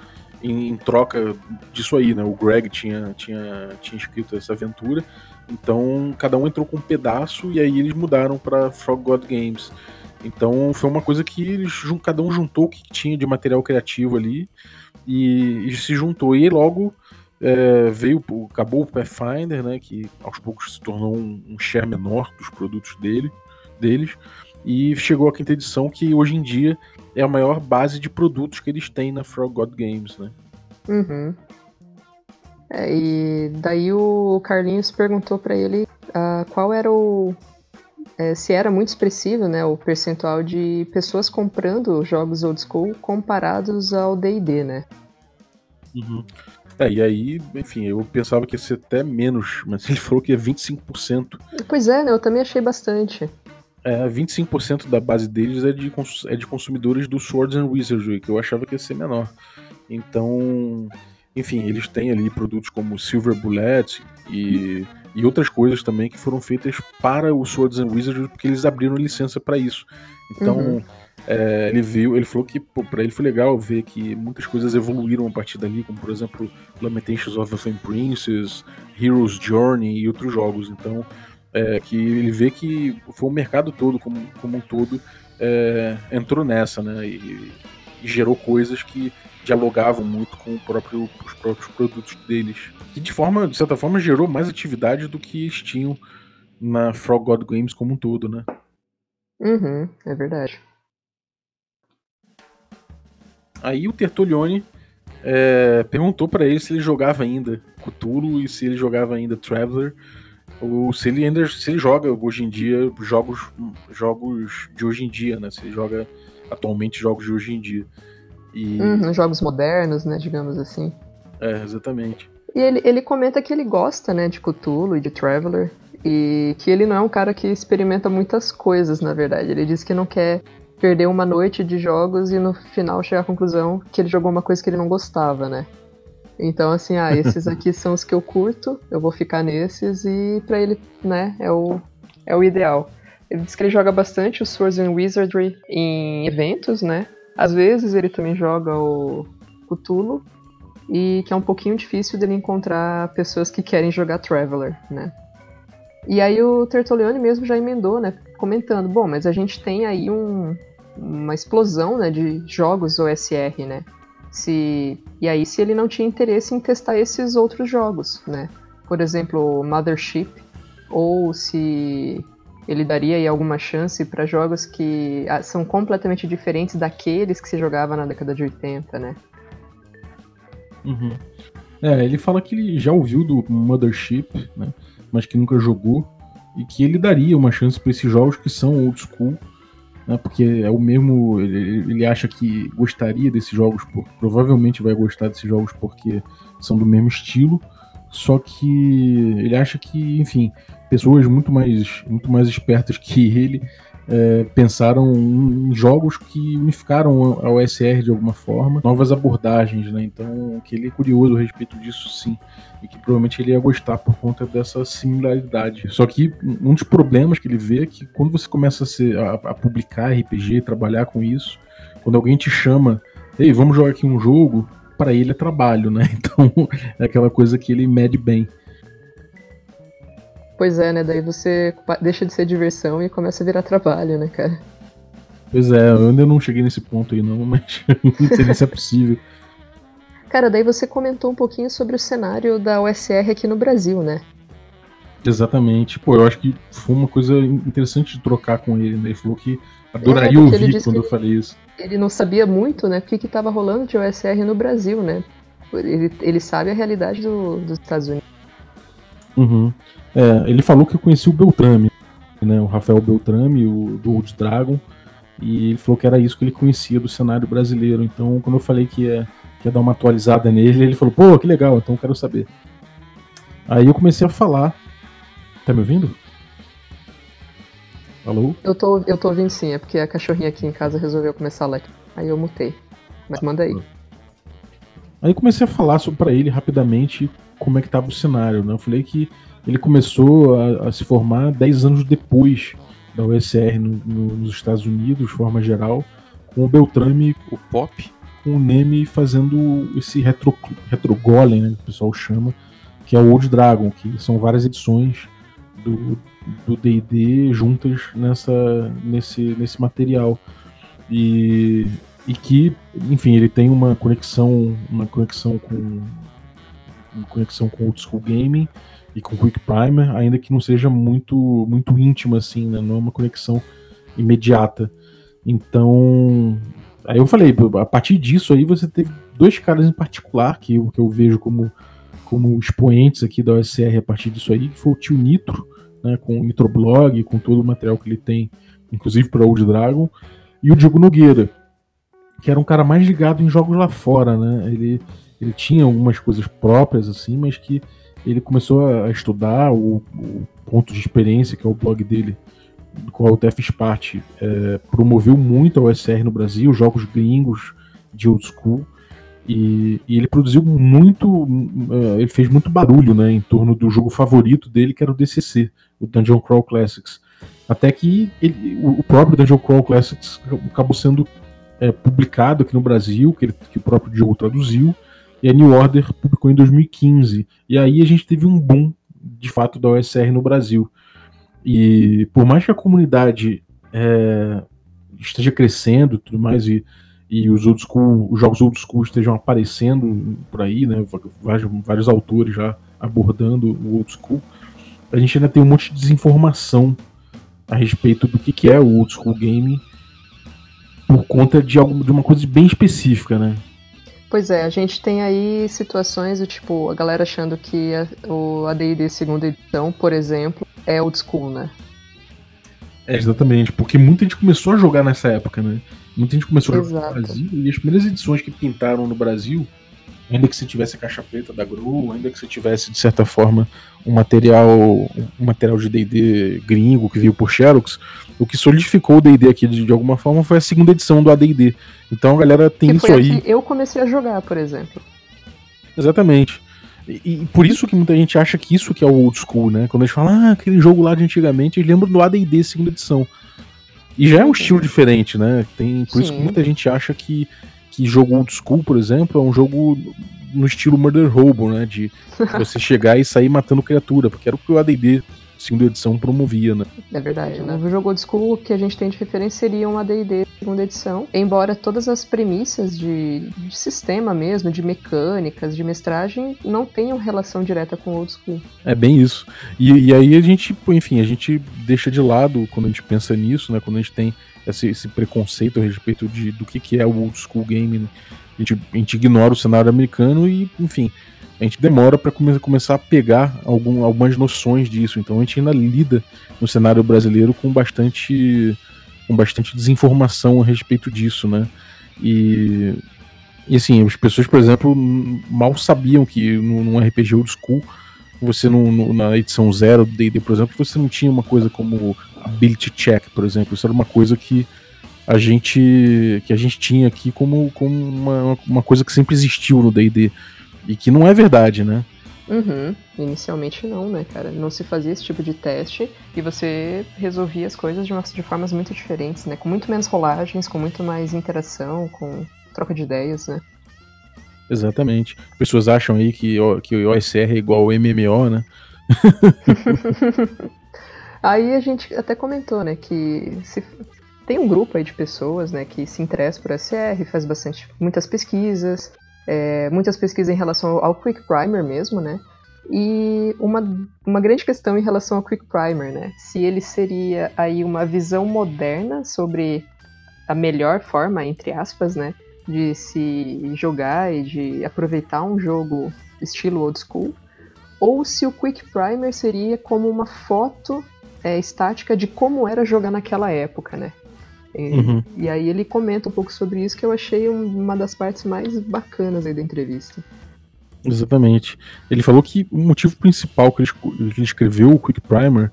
em, em, troca disso aí, né? O Greg tinha, tinha, tinha escrito essa aventura, então cada um entrou com um pedaço e aí eles mudaram para Frog God Games. Então foi uma coisa que eles, cada um juntou o que tinha de material criativo ali e, e se juntou. E logo é, veio, acabou o Pathfinder, né, que aos poucos se tornou um, um share menor dos produtos dele, deles, e chegou a quinta edição, que hoje em dia é a maior base de produtos que eles têm na Frog God Games, né? Uhum. É, e daí o Carlinhos perguntou para ele uh, qual era o, é, se era muito expressivo, né, o percentual de pessoas comprando jogos old school comparados ao D&D, né? Uhum. É, e aí, enfim, eu pensava que ia ser até menos, mas ele falou que é 25%. Pois é, né, eu também achei bastante. É, 25% da base deles é de, é de consumidores do Swords and Wizardry, que eu achava que ia ser menor. Então, enfim, eles têm ali produtos como Silver Bullet e e outras coisas também que foram feitas para o Swords and Wizards porque eles abriram licença para isso. Então, uhum. é, ele viu, ele falou que para ele foi legal ver que muitas coisas evoluíram a partir dali, como por exemplo Lamentations of the Flame Princess, Hero's Journey e outros jogos. Então, é, que ele vê que foi o mercado todo, como, como um todo, é, entrou nessa, né? E, e, gerou coisas que dialogavam muito com próprio, os próprios produtos deles. E de forma, de certa forma, gerou mais atividade do que eles tinham na Frog God Games como um todo, né? Uhum, é verdade. Aí o Tertulione é, perguntou para ele se ele jogava ainda Cthulhu e se ele jogava ainda Traveler ou se ele ainda se ele joga hoje em dia jogos jogos de hoje em dia, né? Se ele joga atualmente jogos de hoje em dia. E... Uhum, jogos modernos, né, digamos assim. É, exatamente. E ele, ele comenta que ele gosta, né, de Cthulhu e de Traveler, e que ele não é um cara que experimenta muitas coisas, na verdade. Ele diz que não quer perder uma noite de jogos e no final chegar à conclusão que ele jogou uma coisa que ele não gostava, né? Então, assim, ah, esses aqui são os que eu curto, eu vou ficar nesses e para ele, né, é o, é o ideal. Ele diz que ele joga bastante o Swords and Wizardry em eventos, né? Às vezes ele também joga o Cthulhu e que é um pouquinho difícil dele encontrar pessoas que querem jogar Traveler, né? E aí o Tertolione mesmo já emendou, né, comentando, bom, mas a gente tem aí um, uma explosão, né, de jogos OSR, né? Se, e aí, se ele não tinha interesse em testar esses outros jogos, né? Por exemplo, Mothership, ou se ele daria aí alguma chance para jogos que ah, são completamente diferentes daqueles que se jogava na década de 80, né? Uhum. É, ele fala que ele já ouviu do Mothership, né? Mas que nunca jogou. E que ele daria uma chance para esses jogos que são old school né, porque é o mesmo. Ele, ele, acha que gostaria desses jogos, por, provavelmente vai gostar desses jogos porque são do mesmo estilo, só que ele acha que, enfim, pessoas muito mais, muito mais espertas que ele é, pensaram em jogos que unificaram a OSR de alguma forma, novas abordagens, né? Então, que ele é curioso a respeito disso, sim, e que provavelmente ele ia gostar por conta dessa similaridade. Só que um dos problemas que ele vê é que quando você começa a, ser, a, a publicar RPG, trabalhar com isso, quando alguém te chama, ei, vamos jogar aqui um jogo, para ele é trabalho, né? Então, é aquela coisa que ele mede bem. Pois é, né? Daí você deixa de ser diversão e começa a virar trabalho, né, cara? Pois é, eu ainda não cheguei nesse ponto aí não, mas não sei se é possível. Cara, daí você comentou um pouquinho sobre o cenário da USR aqui no Brasil, né? Exatamente. Pô, eu acho que foi uma coisa interessante de trocar com ele, né? Ele falou que adoraria é, ouvir quando eu falei isso. Ele não sabia muito, né, o que estava rolando de USR no Brasil, né? Ele, ele sabe a realidade do, dos Estados Unidos. Uhum. É, ele falou que eu conheci o Beltrame, né, o Rafael Beltrame, o, do Old Dragon, e ele falou que era isso que ele conhecia do cenário brasileiro. Então, quando eu falei que ia, que ia dar uma atualizada nele, ele falou: pô, que legal, então eu quero saber. Aí eu comecei a falar. Tá me ouvindo? Alô? Eu tô, eu tô ouvindo sim, é porque a cachorrinha aqui em casa resolveu começar a latir. Aí eu mutei. Mas manda aí. Aí comecei a falar sobre para ele rapidamente como é que tava o cenário, né? Eu falei que ele começou a, a se formar 10 anos depois da USR no, no, nos Estados Unidos, de forma geral, com o Beltrame, o Pop, com o Neme fazendo esse retro, retro golem, né, que o pessoal chama, que é o Old Dragon, que são várias edições do D&D juntas nessa, nesse, nesse material. E, e que, enfim, ele tem uma conexão, uma conexão com uma conexão com Old School Gaming, e com Quick Primer, ainda que não seja muito muito íntima assim, né? Não é uma conexão imediata. Então, aí eu falei, a partir disso aí você teve dois caras em particular que eu, que eu vejo como como expoentes aqui da OSR a partir disso aí, que foi o tio Nitro, né, com o Nitroblog, com todo o material que ele tem, inclusive para Old Dragon, e o Diego Nogueira, que era um cara mais ligado em jogos lá fora, né? Ele, ele tinha algumas coisas próprias assim, mas que ele começou a estudar o, o, ponto de experiência, que é o blog dele, do qual o Def Spart é, promoveu muito a OSR no Brasil, jogos gringos de old school, E, e, ele produziu muito, uh, ele fez muito barulho, né, em torno do jogo favorito dele, que era o DCC, o Dungeon Crawl Classics. Até que ele, o próprio Dungeon Crawl Classics acabou sendo é, publicado aqui no Brasil, que, ele, que o próprio jogo traduziu, e a New Order publicou em 2015. E aí a gente teve um boom, de fato, da OSR no Brasil. E por mais que a comunidade é, esteja crescendo e tudo mais, e, e os old school, os jogos old school estejam aparecendo por aí, né? Vários, vários autores já abordando o old school, a gente ainda tem um monte de desinformação a respeito do que, que é o old school game por conta de, algo, de uma coisa bem específica, né? Pois é, a gente tem aí situações do tipo, a galera achando que a, o AD&D segunda edição, por exemplo, é old school, né? É, exatamente, porque muita gente começou a jogar nessa época, né? Muita gente começou Exato. a jogar no Brasil, e as primeiras edições que pintaram no Brasil ainda que você tivesse a caixa preta da Gru, ainda que você tivesse, de certa forma, um material um material de D&D gringo que veio por Xerox, o que solidificou o D&D aqui de, de, alguma forma foi a segunda edição do AD&D. Então a galera tem que isso aí. eu comecei a jogar, por exemplo. Exatamente. E, e, por isso que muita gente acha que isso que é o old school, né? Quando a gente fala, ah, aquele jogo lá de antigamente, eles lembram do AD&D segunda edição. E já é um estilo diferente, né? Tem, por Sim. isso que muita gente acha que que jogo old school, por exemplo, é um jogo no estilo Murder Robo, né? De você chegar e sair matando criatura, porque era o que o AD&D segunda edição promovia, né? É verdade, né? O jogo old school que a gente tem de referência seria um AD&D segunda edição, embora todas as premissas de, de, sistema mesmo, de mecânicas, de mestragem, não tenham relação direta com o old school. É bem isso. E, e aí a gente, enfim, a gente deixa de lado quando a gente pensa nisso, né? Quando a gente tem esse, esse preconceito a respeito de, do que, que é o old school game. Né? A, gente, a gente ignora o cenário americano e, enfim, a gente demora para come, começar a pegar algum, algumas noções disso. Então a gente ainda lida no cenário brasileiro com bastante, com bastante desinformação a respeito disso, né? E, e assim, as pessoas, por exemplo, mal sabiam que num RPG old school, você no, na edição zero do D&D, por exemplo, você não tinha uma coisa como ability check, por exemplo. Isso era uma coisa que a gente que a gente tinha aqui como, como uma, uma coisa que sempre existiu no D&D e que não é verdade, né? Uhum. Inicialmente não, né, cara? Não se fazia esse tipo de teste e você resolvia as coisas de, uma, de formas muito diferentes, né? Com muito menos rolagens, com muito mais interação, com troca de ideias, né? Exatamente. Pessoas acham aí que, que o OSR é igual ao MMO, né? Aí a gente até comentou, né, que se, tem um grupo aí de pessoas, né, que se interessa por SR, faz bastante, muitas pesquisas, é, muitas pesquisas em relação ao Quick Primer mesmo, né, e uma, uma grande questão em relação ao Quick Primer, né, se ele seria aí uma visão moderna sobre a melhor forma, entre aspas, né, de se jogar e de aproveitar um jogo estilo old school, ou se o Quick Primer seria como uma foto é, estática de como era jogar naquela época, né? E, uhum. e, aí ele comenta um pouco sobre isso que eu achei uma das partes mais bacanas aí da entrevista. Exatamente. Ele falou que o motivo principal que ele, que ele escreveu o Quick Primer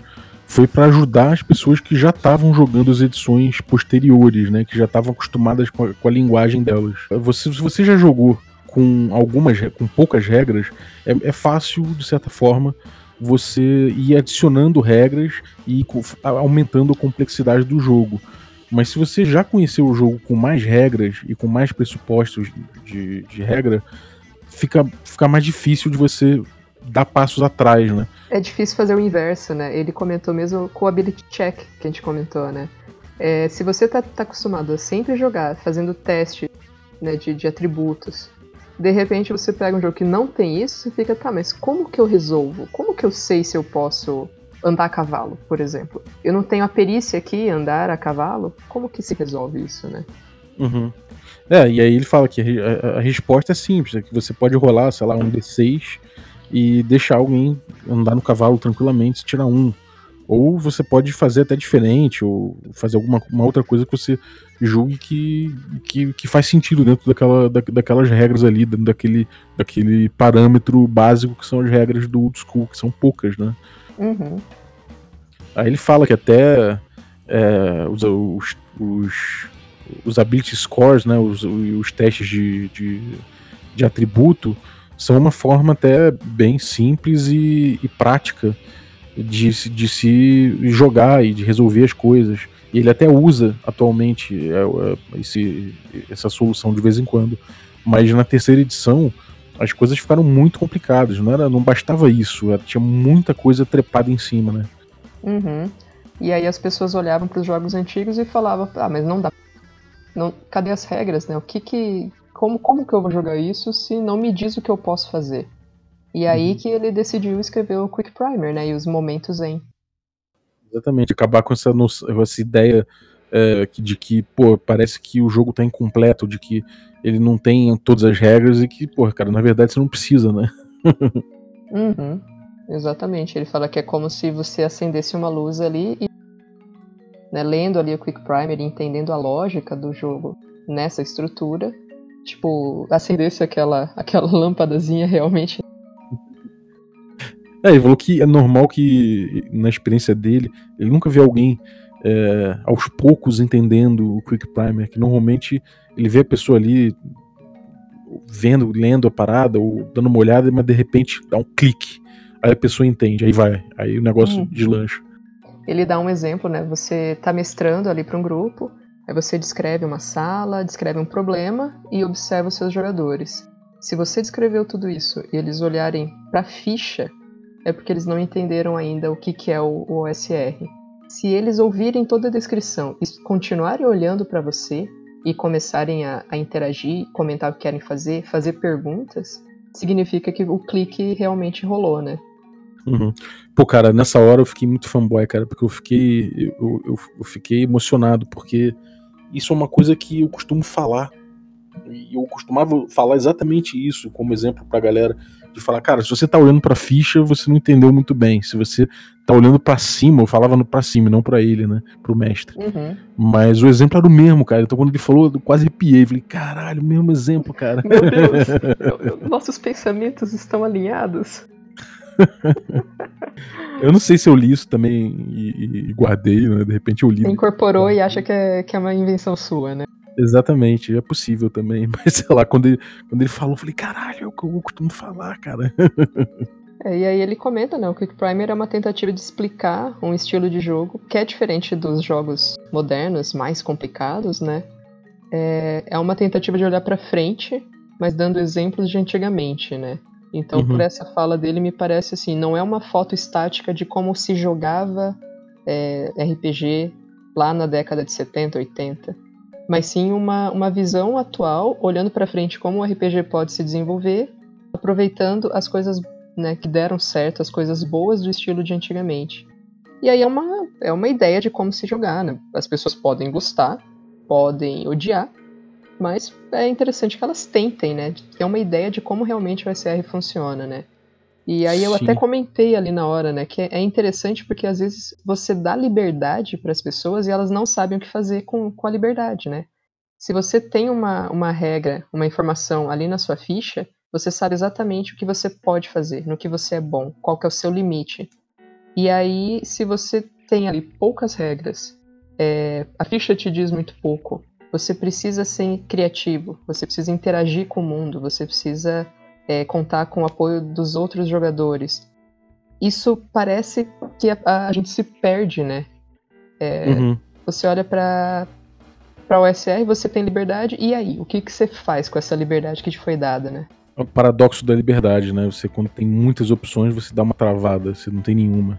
foi para ajudar as pessoas que já estavam jogando as edições posteriores, né? Que já estavam acostumadas com a, com a linguagem delas. Você, se você já jogou com algumas, com poucas regras, é, é fácil de certa forma você ir adicionando regras e aumentando a complexidade do jogo. Mas se você já conheceu o jogo com mais regras e com mais pressupostos de, de regra, fica, fica mais difícil de você dar passos atrás, né? É difícil fazer o inverso, né? Ele comentou mesmo com o ability check que a gente comentou, né? É, se você tá, tá, acostumado a sempre jogar fazendo teste né, de, de atributos de repente você pega um jogo que não tem isso, você fica, tá, mas como que eu resolvo? Como que eu sei se eu posso andar a cavalo, por exemplo? Eu não tenho a perícia aqui, andar a cavalo? Como que se resolve isso, né? Uhum. É, e aí ele fala que a, a, resposta é simples, é que você pode rolar, sei lá, um D6 e deixar alguém andar no cavalo tranquilamente, tirar um. Ou você pode fazer até diferente, ou fazer alguma uma outra coisa que você julgue que, que, que faz sentido dentro daquela, da, daquelas regras ali, dentro daquele, daquele parâmetro básico que são as regras do old school, que são poucas, né? Uhum. Aí ele fala que até é, os, os, os, os ability scores, né, os, os testes de, de, de atributo são uma forma até bem simples e, e prática de, de se jogar e de resolver as coisas. E ele até usa atualmente é, é, esse, essa solução de vez em quando. Mas na terceira edição as coisas ficaram muito complicadas. Não, era, não bastava isso, era, tinha muita coisa trepada em cima, né? Uhum. E aí as pessoas olhavam para os jogos antigos e falavam, ah, mas não dá. Não, cadê as regras, né? O que que. Como, como que eu vou jogar isso se não me diz o que eu posso fazer? E aí uhum. que ele decidiu escrever o Quick Primer, né? E os momentos em. Exatamente, acabar com essa, essa ideia é, de que, pô, parece que o jogo tá incompleto, de que ele não tem todas as regras e que, pô, cara, na verdade você não precisa, né? uhum, exatamente. Ele fala que é como se você acendesse uma luz ali e, né, lendo ali o Quick Primer e entendendo a lógica do jogo nessa estrutura, tipo, acendesse aquela, aquela lâmpadazinha realmente é, ele falou que é normal que, na experiência dele, ele nunca viu alguém é, aos poucos entendendo o Quick Primer, que normalmente ele vê a pessoa ali vendo, lendo a parada, ou dando uma olhada, mas de repente dá um clique. Aí a pessoa entende, aí vai, aí o negócio uhum. deslancha. Ele dá um exemplo, né? Você tá mestrando ali para um grupo, aí você descreve uma sala, descreve um problema e observa os seus jogadores. Se você descreveu tudo isso e eles olharem para a ficha é porque eles não entenderam ainda o que, que é o, o OSR. Se eles ouvirem toda a descrição e continuarem olhando para você e começarem a, a, interagir, comentar o que querem fazer, fazer perguntas, significa que o clique realmente rolou, né? Uhum. Pô, cara, nessa hora eu fiquei muito fanboy, cara, porque eu fiquei, eu, eu, eu fiquei emocionado, porque isso é uma coisa que eu costumo falar. E eu costumava falar exatamente isso como exemplo pra galera de falar, cara, se você tá olhando pra ficha, você não entendeu muito bem. Se você tá olhando para cima, eu falava no pra cima, não para ele, né? Pro mestre. Uhum. Mas o exemplo era o mesmo, cara. Então quando ele falou, eu quase arrepiei. Falei, caralho, mesmo exemplo, cara. Meu Deus, nossos pensamentos estão alinhados. eu não sei se eu li isso também e, e guardei, né? De repente eu li. Incorporou e acha que é, que é uma invenção sua, né? Exatamente, é possível também. Mas sei lá, quando ele, quando ele falou, eu falei, caralho, é o que eu costumo falar, cara. É, e aí ele comenta, né? O Quick Primer é uma tentativa de explicar um estilo de jogo que é diferente dos jogos modernos, mais complicados, né? É, é uma tentativa de olhar para frente, mas dando exemplos de antigamente, né? Então, uhum. por essa fala dele, me parece assim, não é uma foto estática de como se jogava é, RPG lá na década de 70, 80 mas sim uma, uma visão atual, olhando para frente como o RPG pode se desenvolver, aproveitando as coisas né, que deram certo, as coisas boas do estilo de antigamente. E aí é uma, é uma ideia de como se jogar, né? As pessoas podem gostar, podem odiar, mas é interessante que elas tentem, né? Ter uma ideia de como realmente o SR funciona, né? E aí eu Sim. até comentei ali na hora, né, que é interessante porque às vezes você dá liberdade para as pessoas e elas não sabem o que fazer com, com a liberdade, né? Se você tem uma, uma regra, uma informação ali na sua ficha, você sabe exatamente o que você pode fazer, no que você é bom, qual que é o seu limite. E aí, se você tem ali poucas regras, é, a ficha te diz muito pouco, você precisa ser criativo, você precisa interagir com o mundo, você precisa é, contar com o apoio dos outros jogadores. Isso parece que a, a gente se perde, né? É, uhum. Você olha para para o OSR, você tem liberdade, e aí? O que, que você faz com essa liberdade que te foi dada, né? É o paradoxo da liberdade, né? Você, quando tem muitas opções, você dá uma travada, você não tem nenhuma.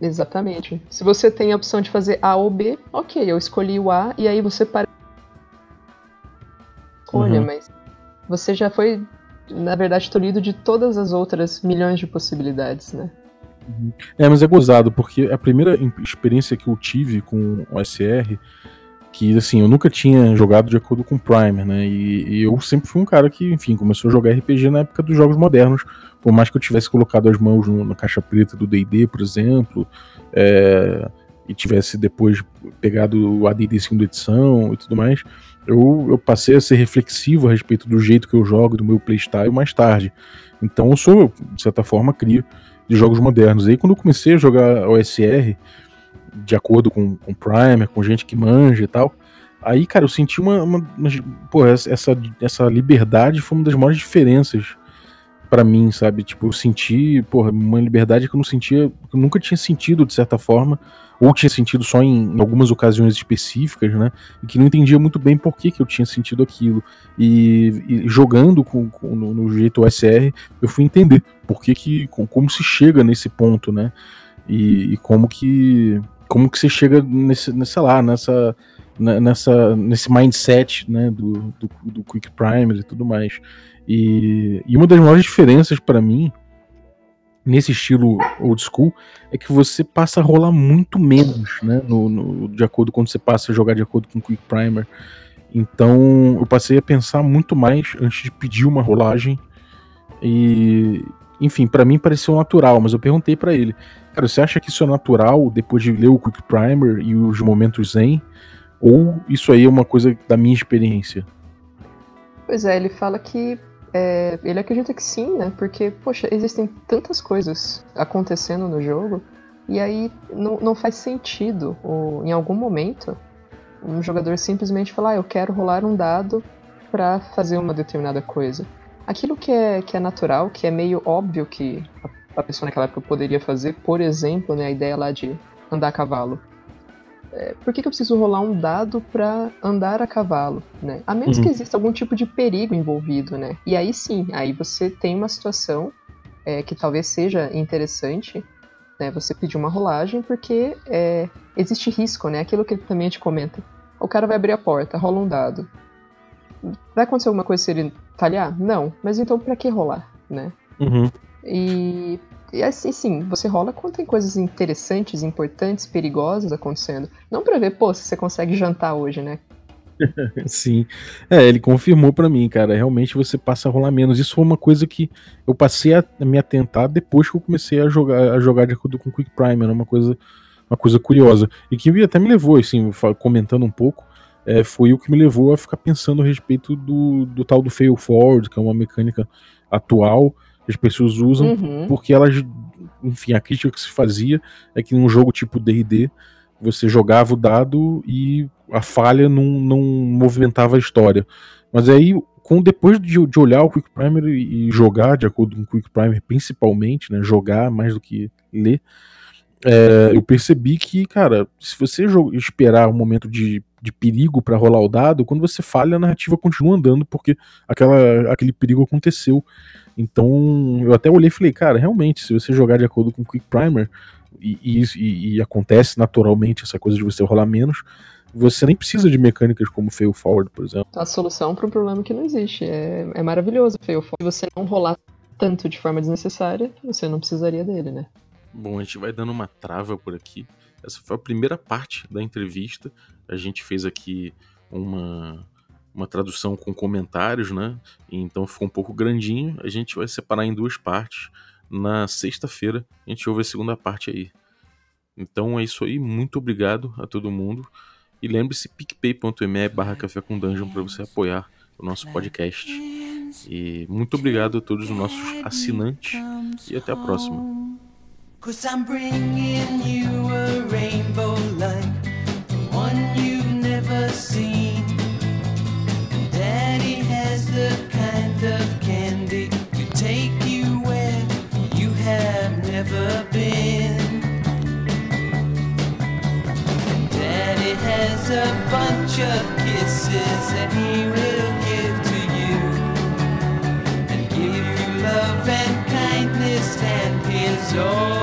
Exatamente. Se você tem a opção de fazer A ou B, ok, eu escolhi o A, e aí você para. Escolha, uhum. mas você já foi na verdade, tolhido de todas as outras milhões de possibilidades, né? Uhum. É, mas é gozado, porque a primeira experiência que eu tive com o SR, que assim, eu nunca tinha jogado de acordo com o Primer, né? E, e, eu sempre fui um cara que, enfim, começou a jogar RPG na época dos jogos modernos, por mais que eu tivesse colocado as mãos no, na caixa preta do DD, por exemplo, é, e tivesse depois pegado o ADD segunda edição e tudo mais eu, eu passei a ser reflexivo a respeito do jeito que eu jogo, do meu playstyle mais tarde. Então eu sou, de certa forma, crio de jogos modernos. Aí quando eu comecei a jogar OSR, de acordo com, com Primer, com gente que manja e tal, Aí, cara, eu senti uma. uma, uma pô, essa, essa liberdade foi uma das maiores diferenças para mim, sabe? Tipo, eu senti, porra, uma liberdade que eu não sentia, que eu nunca tinha sentido de certa forma, ou tinha sentido só em, algumas ocasiões específicas, né? E que não entendia muito bem por que, que eu tinha sentido aquilo. E, e jogando com, com no, no, jeito OSR, eu fui entender por que, que como se chega nesse ponto, né? E, e como que como que você chega nesse, nessa lá, nessa nessa, nesse mindset né, do, do, do Quick Primer e tudo mais. E, e uma das maiores diferenças para mim nesse estilo old school é que você passa a rolar muito menos, né? No, no, de acordo quando você passa a jogar de acordo com o Quick Primer. Então eu passei a pensar muito mais antes de pedir uma rolagem. E enfim, para mim pareceu natural, mas eu perguntei para ele, cara, você acha que isso é natural depois de ler o Quick Primer e os momentos Zen? Ou isso aí é uma coisa da minha experiência? Pois é, ele fala que é, ele acredita que sim, né? Porque, poxa, existem tantas coisas acontecendo no jogo e aí não, não faz sentido, ou, em algum momento, um jogador simplesmente falar, ah, eu quero rolar um dado para fazer uma determinada coisa. Aquilo que é, que é natural, que é meio óbvio que a, a pessoa naquela época poderia fazer, por exemplo, né, a ideia lá de andar a cavalo é, por que, que, eu preciso rolar um dado para andar a cavalo, né? A menos uhum. que exista algum tipo de perigo envolvido, né? E aí sim, aí você tem uma situação é, que talvez seja interessante, né? Você pedir uma rolagem porque é, existe risco, né? Aquilo que também gente comenta. O cara vai abrir a porta, rola um dado. Vai acontecer alguma coisa se ele falhar? Não. Mas então para que rolar, né? Uhum. E e assim, sim, você rola quando tem coisas interessantes, importantes, perigosas acontecendo. Não pra ver, pô, se você consegue jantar hoje, né? Sim. É, ele confirmou para mim, cara. Realmente você passa a rolar menos. Isso foi uma coisa que eu passei a me atentar depois que eu comecei a jogar, a jogar de acordo com o Quick Primer. Uma coisa, uma coisa curiosa. E que até me levou, assim, comentando um pouco, é, foi o que me levou a ficar pensando a respeito do, do tal do Fail Forward, que é uma mecânica atual as pessoas usam, uhum. porque elas, enfim, a crítica que se fazia é que num jogo tipo D&D, você jogava o dado e a falha não, não movimentava a história. Mas aí, com, depois de, de olhar o Quick Primer e jogar de acordo com o Quick Primer, principalmente, né, jogar mais do que ler, é, eu percebi que, cara, se você esperar um momento de, de perigo para rolar o dado, quando você falha, a narrativa continua andando porque aquela, aquele perigo aconteceu. Então, eu até olhei e falei, cara, realmente, se você jogar de acordo com o Quick Primer, e, e, e, acontece naturalmente essa coisa de você rolar menos, você nem precisa de mecânicas como Fail Forward, por exemplo. A solução para um problema que não existe. É, é maravilhoso Fail Forward. Se você não rolar tanto de forma desnecessária, você não precisaria dele, né? Bom, a gente vai dando uma trava por aqui. Essa foi a primeira parte da entrevista. A gente fez aqui uma uma tradução com comentários, né? Então ficou um pouco grandinho. A gente vai separar em duas partes. Na sexta-feira a gente ouve a segunda parte aí. Então é isso aí. Muito obrigado a todo mundo. E lembre-se picpay.me barra café com dungeon para você apoiar o nosso podcast. E muito obrigado a todos os nossos assinantes e até a próxima. Cause I'm bringing you a rainbow of kisses that he will give to you. And give you love and kindness, and here's all